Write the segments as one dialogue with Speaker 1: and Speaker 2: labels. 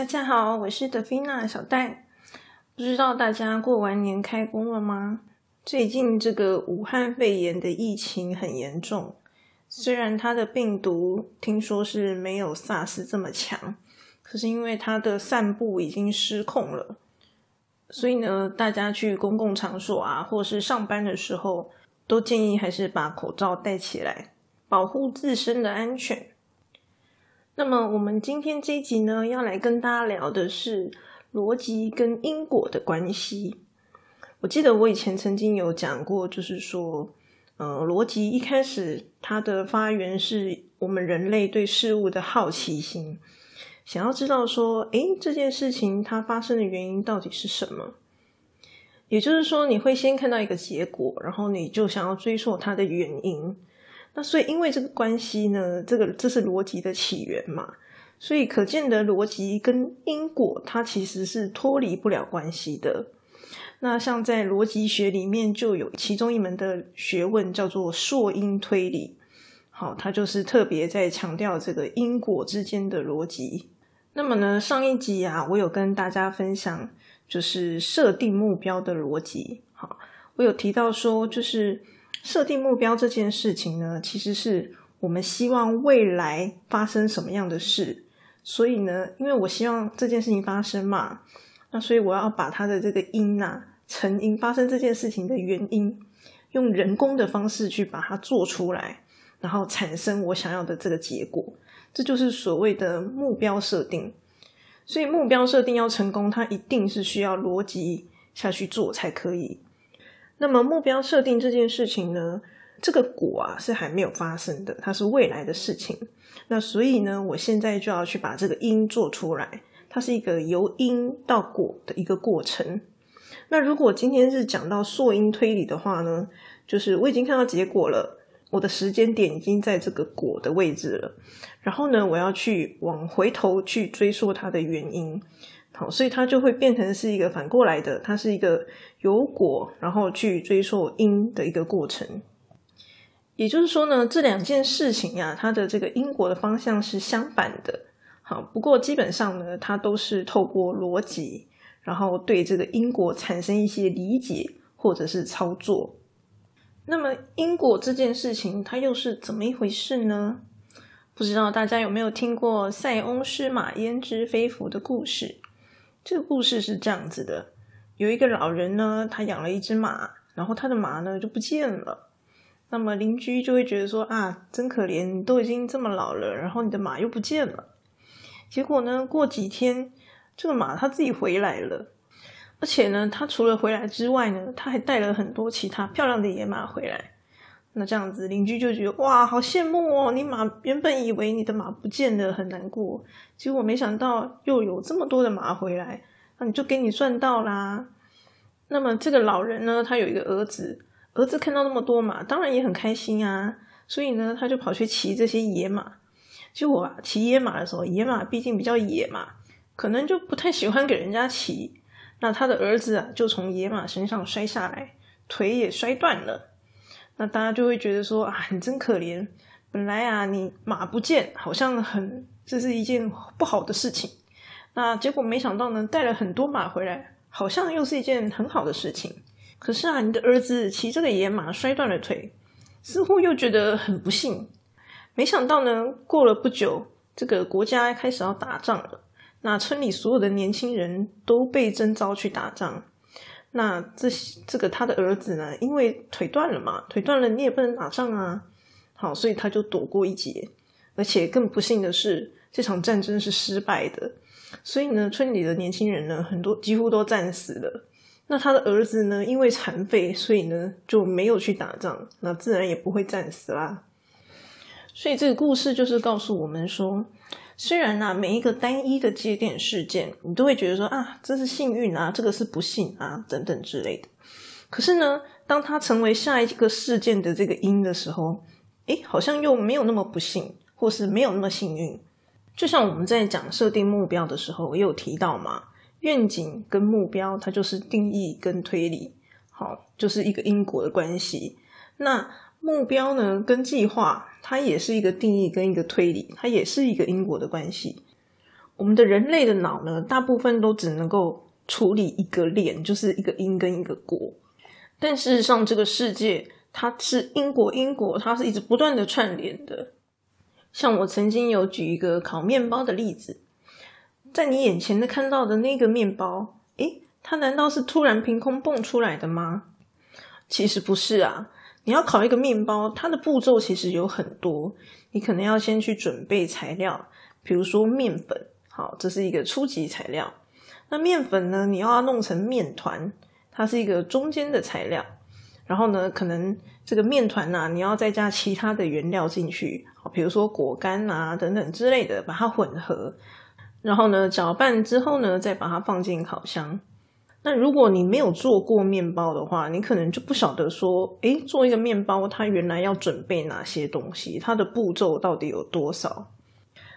Speaker 1: 大家好，我是德菲娜小戴。不知道大家过完年开工了吗？最近这个武汉肺炎的疫情很严重，虽然它的病毒听说是没有 SARS 这么强，可是因为它的散布已经失控了，所以呢，大家去公共场所啊，或是上班的时候，都建议还是把口罩戴起来，保护自身的安全。那么，我们今天这一集呢，要来跟大家聊的是逻辑跟因果的关系。我记得我以前曾经有讲过，就是说，呃，逻辑一开始它的发源是我们人类对事物的好奇心，想要知道说，诶，这件事情它发生的原因到底是什么？也就是说，你会先看到一个结果，然后你就想要追溯它的原因。那所以，因为这个关系呢，这个这是逻辑的起源嘛，所以可见的逻辑跟因果，它其实是脱离不了关系的。那像在逻辑学里面，就有其中一门的学问叫做溯因推理，好，它就是特别在强调这个因果之间的逻辑。那么呢，上一集啊，我有跟大家分享，就是设定目标的逻辑。好，我有提到说，就是。设定目标这件事情呢，其实是我们希望未来发生什么样的事，所以呢，因为我希望这件事情发生嘛，那所以我要把它的这个因啊，成因发生这件事情的原因，用人工的方式去把它做出来，然后产生我想要的这个结果，这就是所谓的目标设定。所以目标设定要成功，它一定是需要逻辑下去做才可以。那么目标设定这件事情呢，这个果啊是还没有发生的，它是未来的事情。那所以呢，我现在就要去把这个因做出来，它是一个由因到果的一个过程。那如果今天是讲到溯因推理的话呢，就是我已经看到结果了，我的时间点已经在这个果的位置了，然后呢，我要去往回头去追溯它的原因。好，所以它就会变成是一个反过来的，它是一个由果然后去追溯因的一个过程。也就是说呢，这两件事情呀，它的这个因果的方向是相反的。好，不过基本上呢，它都是透过逻辑，然后对这个因果产生一些理解或者是操作。那么因果这件事情，它又是怎么一回事呢？不知道大家有没有听过塞翁失马焉知非福的故事？这个故事是这样子的：有一个老人呢，他养了一只马，然后他的马呢就不见了。那么邻居就会觉得说：“啊，真可怜，都已经这么老了，然后你的马又不见了。”结果呢，过几天，这个马它自己回来了，而且呢，它除了回来之外呢，它还带了很多其他漂亮的野马回来。那这样子，邻居就觉得哇，好羡慕哦！你马原本以为你的马不见了，很难过，结果没想到又有这么多的马回来，那你就给你赚到啦。那么这个老人呢，他有一个儿子，儿子看到那么多马，当然也很开心啊，所以呢，他就跑去骑这些野马。结果啊，骑野马的时候，野马毕竟比较野嘛，可能就不太喜欢给人家骑。那他的儿子啊，就从野马身上摔下来，腿也摔断了。那大家就会觉得说啊，你真可怜。本来啊，你马不见，好像很这是一件不好的事情。那结果没想到呢，带了很多马回来，好像又是一件很好的事情。可是啊，你的儿子骑这个野马摔断了腿，似乎又觉得很不幸。没想到呢，过了不久，这个国家开始要打仗了。那村里所有的年轻人都被征召去打仗。那这这个他的儿子呢，因为腿断了嘛，腿断了你也不能打仗啊，好，所以他就躲过一劫。而且更不幸的是，这场战争是失败的，所以呢，村里的年轻人呢，很多几乎都战死了。那他的儿子呢，因为残废，所以呢就没有去打仗，那自然也不会战死啦。所以这个故事就是告诉我们说。虽然呢，每一个单一的节点事件，你都会觉得说啊，这是幸运啊，这个是不幸啊，等等之类的。可是呢，当它成为下一个事件的这个因的时候，诶，好像又没有那么不幸，或是没有那么幸运。就像我们在讲设定目标的时候，也有提到嘛，愿景跟目标，它就是定义跟推理，好，就是一个因果的关系。那目标呢，跟计划，它也是一个定义跟一个推理，它也是一个因果的关系。我们的人类的脑呢，大部分都只能够处理一个链，就是一个因跟一个果。但事实上，这个世界它是因果，因果它是一直不断的串联的。像我曾经有举一个烤面包的例子，在你眼前的看到的那个面包，诶，它难道是突然凭空蹦出来的吗？其实不是啊。你要烤一个面包，它的步骤其实有很多。你可能要先去准备材料，比如说面粉，好，这是一个初级材料。那面粉呢，你要弄成面团，它是一个中间的材料。然后呢，可能这个面团呐，你要再加其他的原料进去，好，比如说果干啊等等之类的，把它混合。然后呢，搅拌之后呢，再把它放进烤箱。那如果你没有做过面包的话，你可能就不晓得说，诶，做一个面包，它原来要准备哪些东西，它的步骤到底有多少？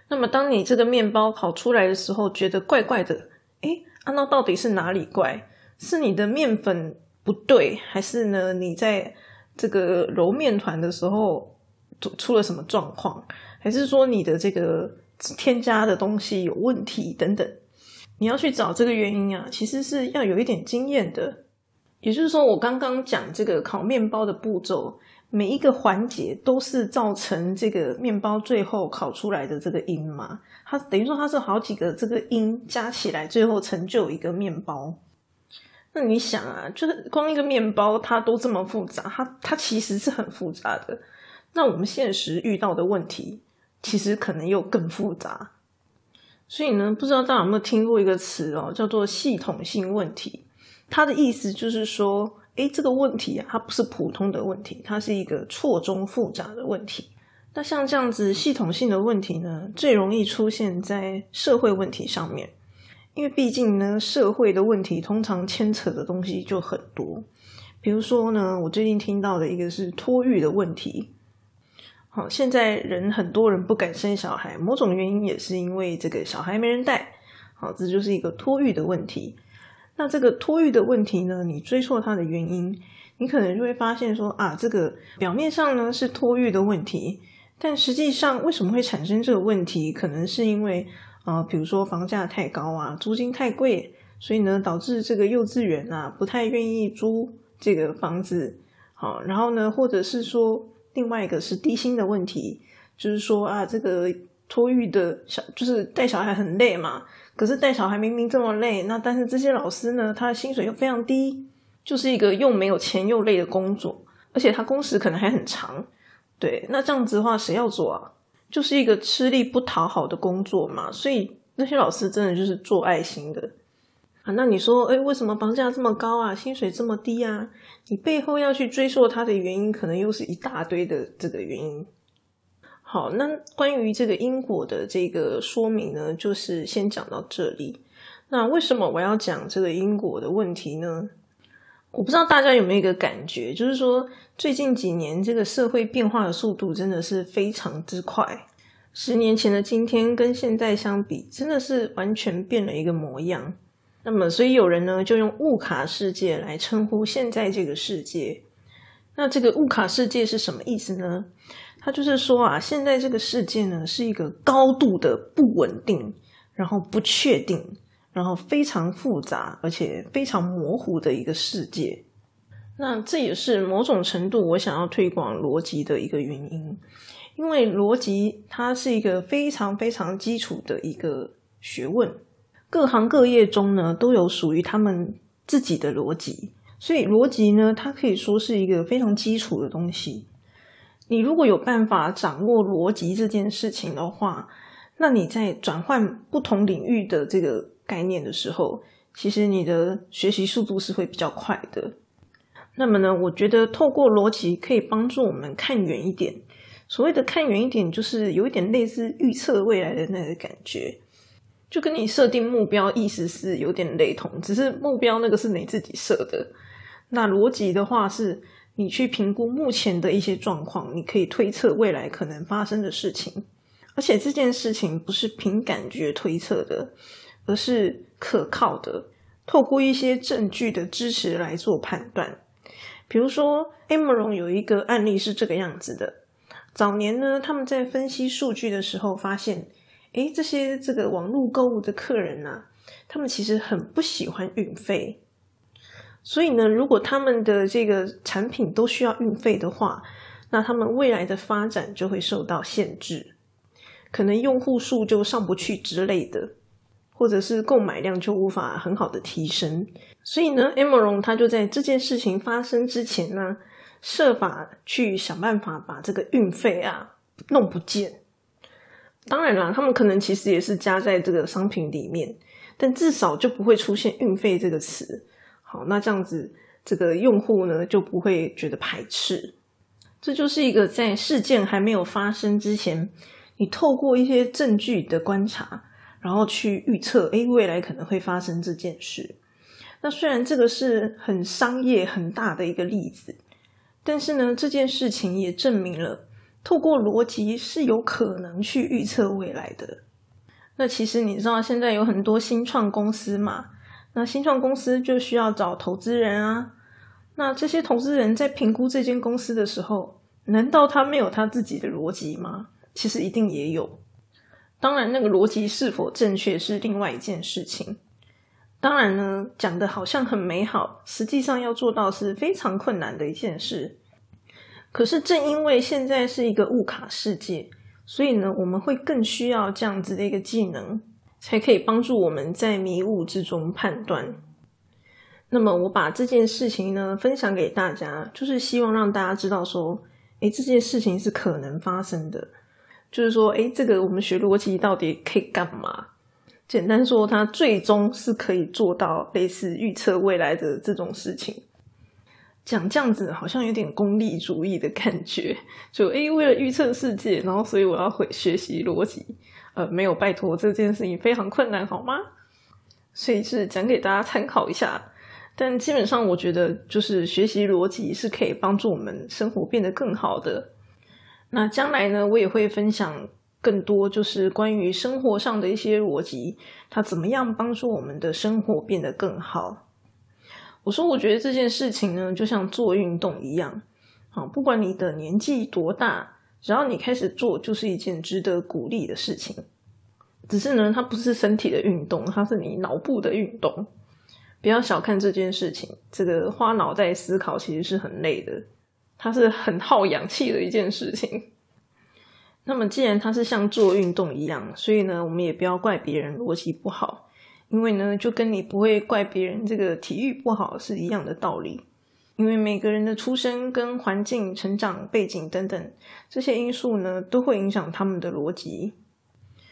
Speaker 1: 那么，当你这个面包烤出来的时候，觉得怪怪的，诶，啊，那到底是哪里怪？是你的面粉不对，还是呢，你在这个揉面团的时候出出了什么状况？还是说你的这个添加的东西有问题等等？你要去找这个原因啊，其实是要有一点经验的。也就是说，我刚刚讲这个烤面包的步骤，每一个环节都是造成这个面包最后烤出来的这个因嘛。它等于说它是好几个这个因加起来，最后成就一个面包。那你想啊，就是光一个面包它都这么复杂，它它其实是很复杂的。那我们现实遇到的问题，其实可能又更复杂。所以呢，不知道大家有没有听过一个词哦，叫做系统性问题。它的意思就是说，诶，这个问题啊，它不是普通的问题，它是一个错综复杂的问题。那像这样子系统性的问题呢，最容易出现在社会问题上面，因为毕竟呢，社会的问题通常牵扯的东西就很多。比如说呢，我最近听到的一个是托育的问题。好，现在人很多人不敢生小孩，某种原因也是因为这个小孩没人带。好，这就是一个托育的问题。那这个托育的问题呢，你追溯它的原因，你可能就会发现说啊，这个表面上呢是托育的问题，但实际上为什么会产生这个问题？可能是因为啊，比如说房价太高啊，租金太贵，所以呢导致这个幼稚园啊不太愿意租这个房子。好，然后呢，或者是说。另外一个是低薪的问题，就是说啊，这个托育的小就是带小孩很累嘛。可是带小孩明明这么累，那但是这些老师呢，他的薪水又非常低，就是一个又没有钱又累的工作，而且他工时可能还很长。对，那这样子的话，谁要做啊？就是一个吃力不讨好的工作嘛。所以那些老师真的就是做爱心的。啊，那你说，哎，为什么房价这么高啊？薪水这么低啊？你背后要去追溯它的原因，可能又是一大堆的这个原因。好，那关于这个因果的这个说明呢，就是先讲到这里。那为什么我要讲这个因果的问题呢？我不知道大家有没有一个感觉，就是说最近几年这个社会变化的速度真的是非常之快。十年前的今天跟现在相比，真的是完全变了一个模样。那么，所以有人呢就用物卡世界来称呼现在这个世界。那这个物卡世界是什么意思呢？它就是说啊，现在这个世界呢是一个高度的不稳定，然后不确定，然后非常复杂，而且非常模糊的一个世界。那这也是某种程度我想要推广逻辑的一个原因，因为逻辑它是一个非常非常基础的一个学问。各行各业中呢，都有属于他们自己的逻辑，所以逻辑呢，它可以说是一个非常基础的东西。你如果有办法掌握逻辑这件事情的话，那你在转换不同领域的这个概念的时候，其实你的学习速度是会比较快的。那么呢，我觉得透过逻辑可以帮助我们看远一点。所谓的看远一点，就是有一点类似预测未来的那个感觉。就跟你设定目标意思是有点雷同，只是目标那个是你自己设的。那逻辑的话，是你去评估目前的一些状况，你可以推测未来可能发生的事情。而且这件事情不是凭感觉推测的，而是可靠的，透过一些证据的支持来做判断。比如说，Amron 有一个案例是这个样子的：早年呢，他们在分析数据的时候发现。诶，这些这个网络购物的客人呐，他们其实很不喜欢运费。所以呢，如果他们的这个产品都需要运费的话，那他们未来的发展就会受到限制，可能用户数就上不去之类的，或者是购买量就无法很好的提升。所以呢，Amazon 他就在这件事情发生之前呢，设法去想办法把这个运费啊弄不见。当然啦，他们可能其实也是加在这个商品里面，但至少就不会出现运费这个词。好，那这样子，这个用户呢就不会觉得排斥。这就是一个在事件还没有发生之前，你透过一些证据的观察，然后去预测，哎，未来可能会发生这件事。那虽然这个是很商业很大的一个例子，但是呢，这件事情也证明了，透过逻辑是有可能去预测未来的。那其实你知道，现在有很多新创公司嘛？那新创公司就需要找投资人啊。那这些投资人在评估这间公司的时候，难道他没有他自己的逻辑吗？其实一定也有。当然，那个逻辑是否正确是另外一件事情。当然呢，讲的好像很美好，实际上要做到是非常困难的一件事。可是正因为现在是一个物卡世界，所以呢，我们会更需要这样子的一个技能。才可以帮助我们在迷雾之中判断。那么，我把这件事情呢分享给大家，就是希望让大家知道说，哎，这件事情是可能发生的。就是说，哎，这个我们学逻辑到底可以干嘛？简单说，它最终是可以做到类似预测未来的这种事情。讲这样子好像有点功利主义的感觉，就哎，为了预测世界，然后所以我要会学习逻辑。呃，没有拜托这件事情非常困难，好吗？所以是讲给大家参考一下。但基本上，我觉得就是学习逻辑是可以帮助我们生活变得更好的。那将来呢，我也会分享更多，就是关于生活上的一些逻辑，它怎么样帮助我们的生活变得更好。我说，我觉得这件事情呢，就像做运动一样，好，不管你的年纪多大。只要你开始做，就是一件值得鼓励的事情。只是呢，它不是身体的运动，它是你脑部的运动。不要小看这件事情，这个花脑袋思考其实是很累的，它是很耗氧气的一件事情。那么，既然它是像做运动一样，所以呢，我们也不要怪别人逻辑不好，因为呢，就跟你不会怪别人这个体育不好是一样的道理。因为每个人的出生跟环境、成长背景等等这些因素呢，都会影响他们的逻辑。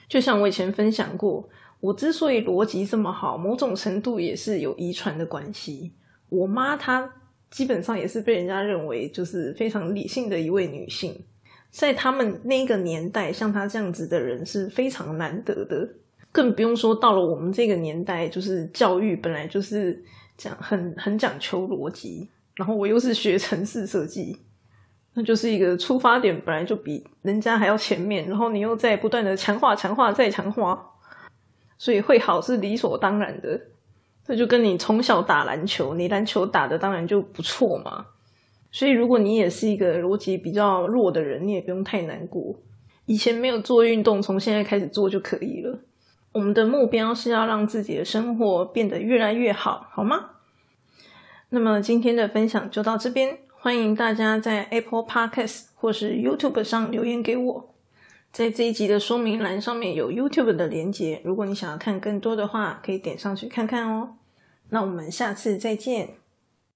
Speaker 1: 就像我以前分享过，我之所以逻辑这么好，某种程度也是有遗传的关系。我妈她基本上也是被人家认为就是非常理性的一位女性，在他们那个年代，像她这样子的人是非常难得的，更不用说到了我们这个年代，就是教育本来就是讲很很讲求逻辑。然后我又是学城市设计，那就是一个出发点本来就比人家还要前面，然后你又在不断的强化、强化、再强化，所以会好是理所当然的。这就跟你从小打篮球，你篮球打的当然就不错嘛。所以如果你也是一个逻辑比较弱的人，你也不用太难过。以前没有做运动，从现在开始做就可以了。我们的目标是要让自己的生活变得越来越好，好吗？那么今天的分享就到这边，欢迎大家在 Apple Podcast 或是 YouTube 上留言给我。在这一集的说明栏上面有 YouTube 的连接，如果你想要看更多的话，可以点上去看看哦。那我们下次再见。